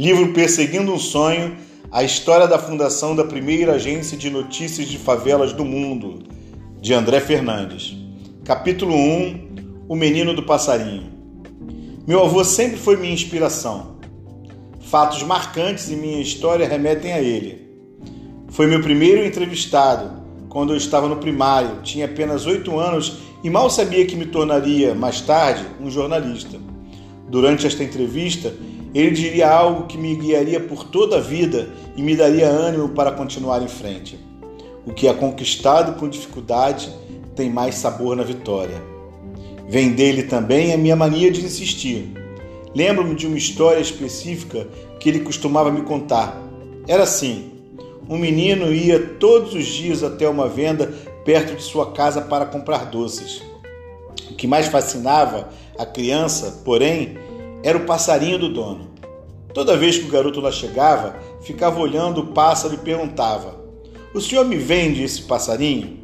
Livro Perseguindo um Sonho, a história da fundação da primeira agência de notícias de favelas do mundo, de André Fernandes. Capítulo 1 O Menino do Passarinho. Meu avô sempre foi minha inspiração. Fatos marcantes em minha história remetem a ele. Foi meu primeiro entrevistado quando eu estava no primário, tinha apenas oito anos e mal sabia que me tornaria, mais tarde, um jornalista. Durante esta entrevista, ele diria algo que me guiaria por toda a vida e me daria ânimo para continuar em frente. O que é conquistado com dificuldade tem mais sabor na vitória. Vem dele também a minha mania de insistir. Lembro-me de uma história específica que ele costumava me contar. Era assim: um menino ia todos os dias até uma venda perto de sua casa para comprar doces. O que mais fascinava a criança, porém, era o passarinho do dono. Toda vez que o garoto lá chegava, ficava olhando o pássaro e perguntava: O senhor me vende esse passarinho?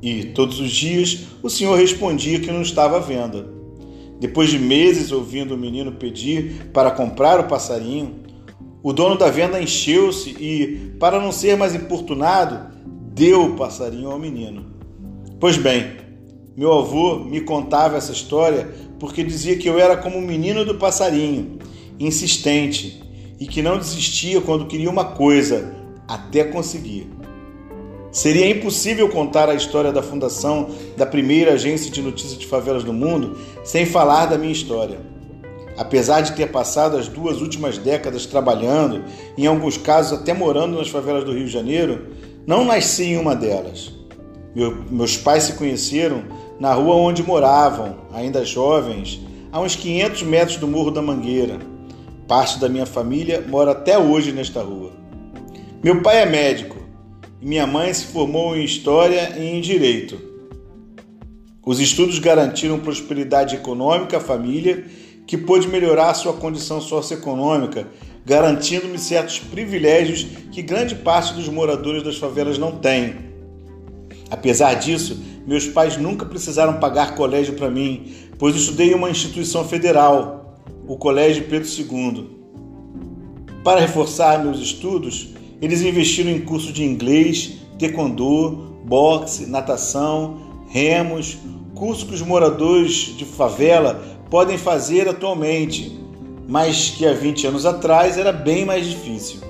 E todos os dias o senhor respondia que não estava à venda. Depois de meses ouvindo o menino pedir para comprar o passarinho, o dono da venda encheu-se e, para não ser mais importunado, deu o passarinho ao menino. Pois bem, meu avô me contava essa história porque dizia que eu era como o menino do passarinho, insistente e que não desistia quando queria uma coisa até conseguir. Seria impossível contar a história da fundação da primeira agência de notícias de favelas do mundo sem falar da minha história. Apesar de ter passado as duas últimas décadas trabalhando, em alguns casos até morando nas favelas do Rio de Janeiro, não nasci em uma delas. Meu, meus pais se conheceram na rua onde moravam, ainda jovens, a uns 500 metros do Morro da Mangueira. Parte da minha família mora até hoje nesta rua. Meu pai é médico e minha mãe se formou em História e em Direito. Os estudos garantiram prosperidade econômica à família, que pôde melhorar sua condição socioeconômica, garantindo-me certos privilégios que grande parte dos moradores das favelas não tem. Apesar disso, meus pais nunca precisaram pagar colégio para mim, pois estudei em uma instituição federal, o Colégio Pedro II. Para reforçar meus estudos, eles investiram em cursos de inglês, taekwondo, boxe, natação, remos, cursos que os moradores de favela podem fazer atualmente, mas que há 20 anos atrás era bem mais difícil.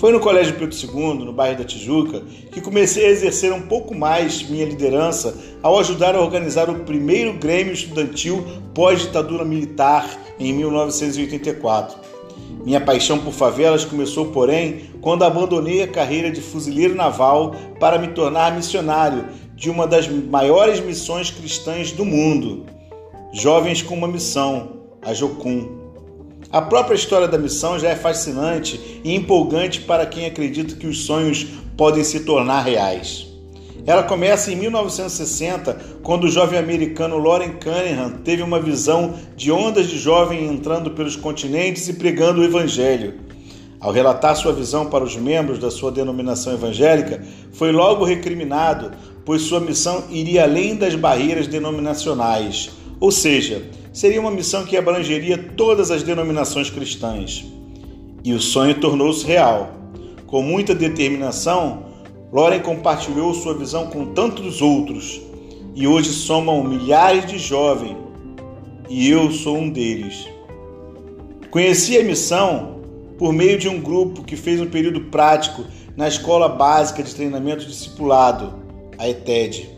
Foi no Colégio Pedro II, no bairro da Tijuca, que comecei a exercer um pouco mais minha liderança ao ajudar a organizar o primeiro Grêmio Estudantil pós-ditadura militar em 1984. Minha paixão por favelas começou, porém, quando abandonei a carreira de fuzileiro naval para me tornar missionário de uma das maiores missões cristãs do mundo. Jovens com uma missão, a Jocum. A própria história da missão já é fascinante e empolgante para quem acredita que os sonhos podem se tornar reais. Ela começa em 1960, quando o jovem americano Loren Cunningham teve uma visão de ondas de jovem entrando pelos continentes e pregando o evangelho. Ao relatar sua visão para os membros da sua denominação evangélica, foi logo recriminado, pois sua missão iria além das barreiras denominacionais, ou seja, seria uma missão que abrangeria todas as denominações cristãs. E o sonho tornou-se real. Com muita determinação, Loren compartilhou sua visão com tantos outros e hoje somam milhares de jovens e eu sou um deles. Conheci a missão por meio de um grupo que fez um período prático na Escola Básica de Treinamento Discipulado, a ETED,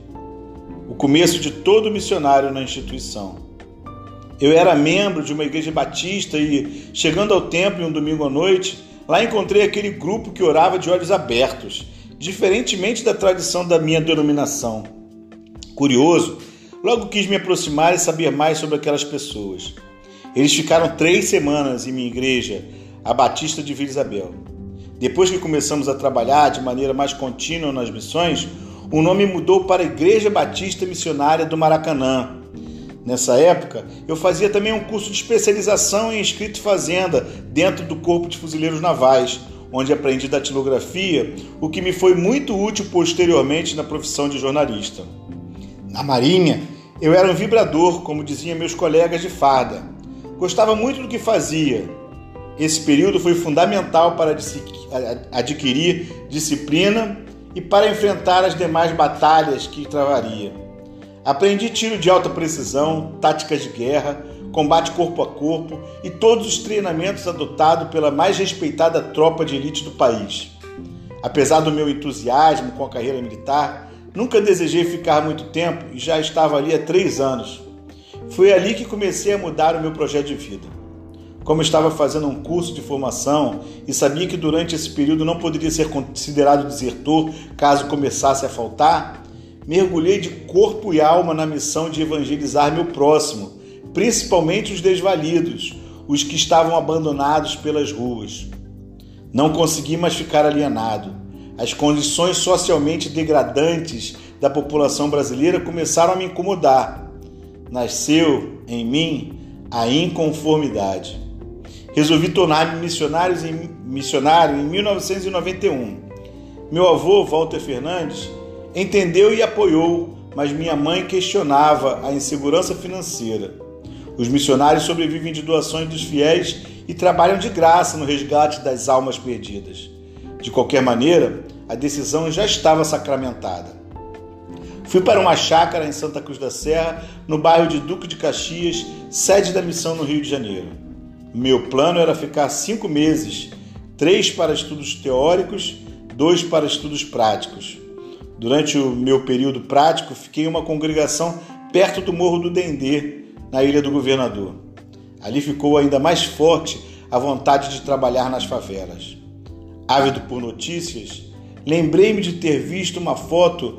o começo de todo missionário na instituição. Eu era membro de uma igreja batista e, chegando ao templo em um domingo à noite, lá encontrei aquele grupo que orava de olhos abertos diferentemente da tradição da minha denominação. Curioso, logo quis me aproximar e saber mais sobre aquelas pessoas. Eles ficaram três semanas em minha igreja, a Batista de Vila Isabel. Depois que começamos a trabalhar de maneira mais contínua nas missões, o nome mudou para Igreja Batista Missionária do Maracanã. Nessa época, eu fazia também um curso de especialização em escrito fazenda dentro do Corpo de Fuzileiros Navais, onde aprendi datilografia, o que me foi muito útil posteriormente na profissão de jornalista. Na Marinha, eu era um vibrador, como diziam meus colegas de farda. Gostava muito do que fazia Esse período foi fundamental para adquirir disciplina e para enfrentar as demais batalhas que travaria. Aprendi tiro de alta precisão, táticas de guerra, combate corpo a corpo e todos os treinamentos adotados pela mais respeitada tropa de elite do país. Apesar do meu entusiasmo com a carreira militar, nunca desejei ficar muito tempo e já estava ali há três anos. Foi ali que comecei a mudar o meu projeto de vida. Como estava fazendo um curso de formação e sabia que durante esse período não poderia ser considerado desertor caso começasse a faltar, mergulhei de corpo e alma na missão de evangelizar meu próximo, principalmente os desvalidos, os que estavam abandonados pelas ruas. Não consegui mais ficar alienado. As condições socialmente degradantes da população brasileira começaram a me incomodar. Nasceu em mim a inconformidade. Resolvi tornar-me missionário em, missionário em 1991. Meu avô, Walter Fernandes, entendeu e apoiou, mas minha mãe questionava a insegurança financeira. Os missionários sobrevivem de doações dos fiéis e trabalham de graça no resgate das almas perdidas. De qualquer maneira, a decisão já estava sacramentada. Fui para uma chácara em Santa Cruz da Serra, no bairro de Duque de Caxias, sede da missão no Rio de Janeiro. Meu plano era ficar cinco meses, três para estudos teóricos, dois para estudos práticos. Durante o meu período prático, fiquei em uma congregação perto do Morro do Dendê, na Ilha do Governador. Ali ficou ainda mais forte a vontade de trabalhar nas favelas. Ávido por notícias, lembrei-me de ter visto uma foto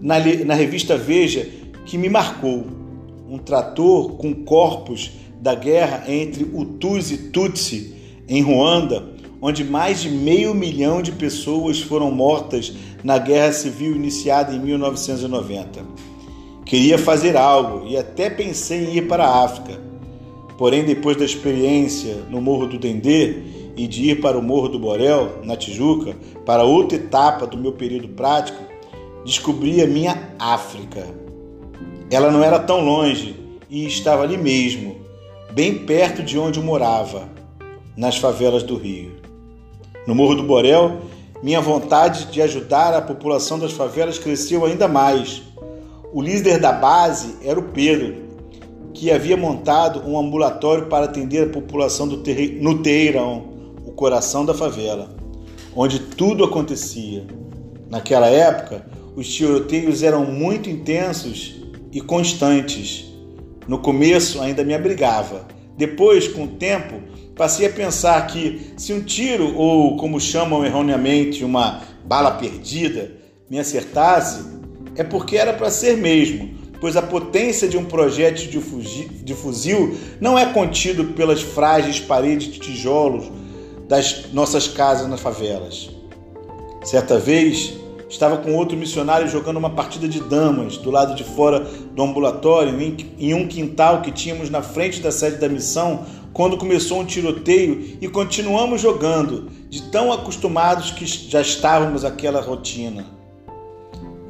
na, na revista Veja que me marcou. Um trator com corpos da guerra entre Hutus e Tutsi em Ruanda, onde mais de meio milhão de pessoas foram mortas na guerra civil iniciada em 1990. Queria fazer algo e até pensei em ir para a África. Porém, depois da experiência no Morro do Dendê e de ir para o Morro do Borel, na Tijuca, para outra etapa do meu período prático, descobri a minha África. Ela não era tão longe e estava ali mesmo, bem perto de onde eu morava, nas favelas do Rio. No Morro do Borel, minha vontade de ajudar a população das favelas cresceu ainda mais. O líder da base era o Pedro, que havia montado um ambulatório para atender a população do terre... no Teirão, o coração da favela, onde tudo acontecia. Naquela época, os tiroteios eram muito intensos e constantes. No começo ainda me abrigava. Depois, com o tempo, passei a pensar que se um tiro, ou como chamam erroneamente, uma bala perdida, me acertasse, é porque era para ser mesmo, pois a potência de um projétil de fuzil não é contido pelas frágeis paredes de tijolos das nossas casas nas favelas. Certa vez, estava com outro missionário jogando uma partida de damas do lado de fora do ambulatório, em um quintal que tínhamos na frente da sede da missão, quando começou um tiroteio e continuamos jogando, de tão acostumados que já estávamos àquela rotina.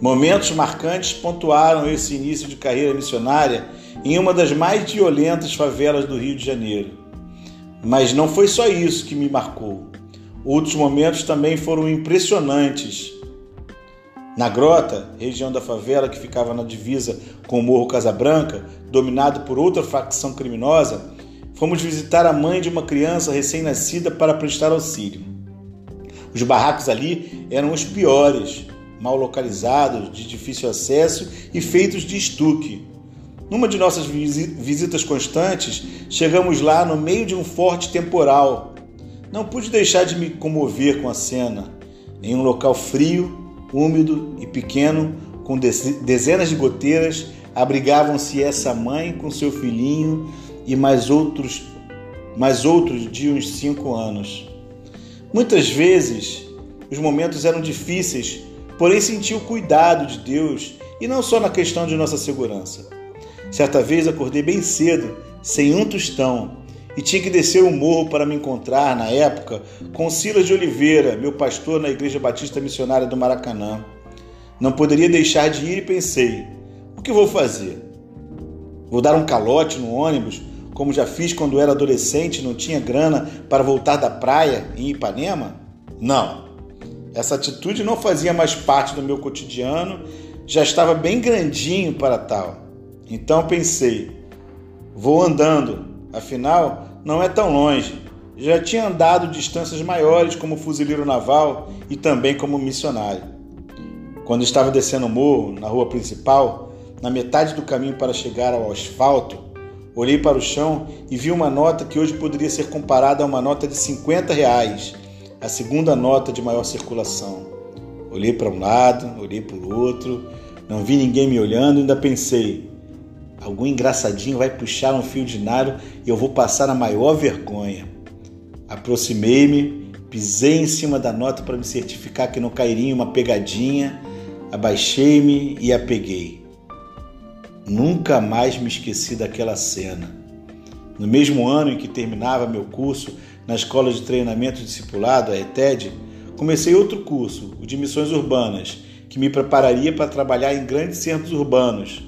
Momentos marcantes pontuaram esse início de carreira missionária em uma das mais violentas favelas do Rio de Janeiro. Mas não foi só isso que me marcou. Outros momentos também foram impressionantes na Grota, região da favela que ficava na divisa com o Morro Casabranca, dominado por outra facção criminosa, fomos visitar a mãe de uma criança recém-nascida para prestar auxílio. Os barracos ali eram os piores, mal localizados, de difícil acesso e feitos de estuque. Numa de nossas visitas constantes, chegamos lá no meio de um forte temporal. Não pude deixar de me comover com a cena. Em um local frio, úmido e pequeno, com dezenas de goteiras, abrigavam-se essa mãe com seu filhinho e mais outros, mais outros de uns cinco anos. Muitas vezes os momentos eram difíceis, porém senti o cuidado de Deus e não só na questão de nossa segurança. Certa vez acordei bem cedo, sem um tostão, e tinha que descer o morro para me encontrar, na época, com Silas de Oliveira, meu pastor na Igreja Batista Missionária do Maracanã. Não poderia deixar de ir e pensei: o que vou fazer? Vou dar um calote no ônibus como já fiz quando era adolescente não tinha grana para voltar da praia em Ipanema? Não. Essa atitude não fazia mais parte do meu cotidiano, já estava bem grandinho para tal. Então pensei, vou andando, afinal não é tão longe. Já tinha andado distâncias maiores como fuzileiro naval e também como missionário. Quando estava descendo o morro, na rua principal, na metade do caminho para chegar ao asfalto, olhei para o chão e vi uma nota que hoje poderia ser comparada a uma nota de 50 reais, a segunda nota de maior circulação. Olhei para um lado, olhei para o outro, não vi ninguém me olhando ainda pensei: algum engraçadinho vai puxar um fio de naro e eu vou passar a maior vergonha. Aproximei-me, pisei em cima da nota para me certificar que não cairia uma pegadinha, abaixei-me e a peguei. Nunca mais me esqueci daquela cena. No mesmo ano em que terminava meu curso na Escola de Treinamento Discipulado, a ETED, comecei outro curso, o de Missões Urbanas, que me prepararia para trabalhar em grandes centros urbanos.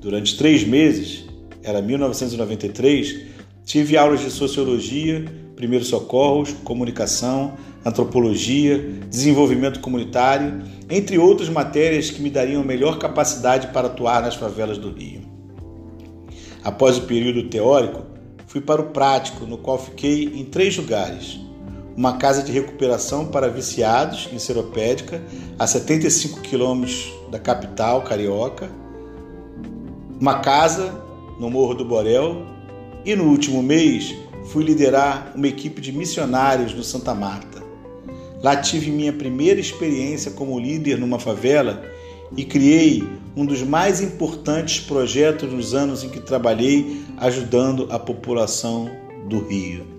Durante três meses, era 1993, tive aulas de Sociologia, primeiros socorros, comunicação, antropologia, desenvolvimento comunitário, entre outras matérias que me dariam melhor capacidade para atuar nas favelas do Rio. Após o período teórico, fui para o prático, no qual fiquei em três lugares. Uma casa de recuperação para viciados em Seropédica, a 75 quilômetros da capital carioca. Uma casa no Morro do Borel. E no último mês, fui liderar uma equipe de missionários no Santa Marta. Lá tive minha primeira experiência como líder numa favela e criei um dos mais importantes projetos nos anos em que trabalhei ajudando a população do Rio.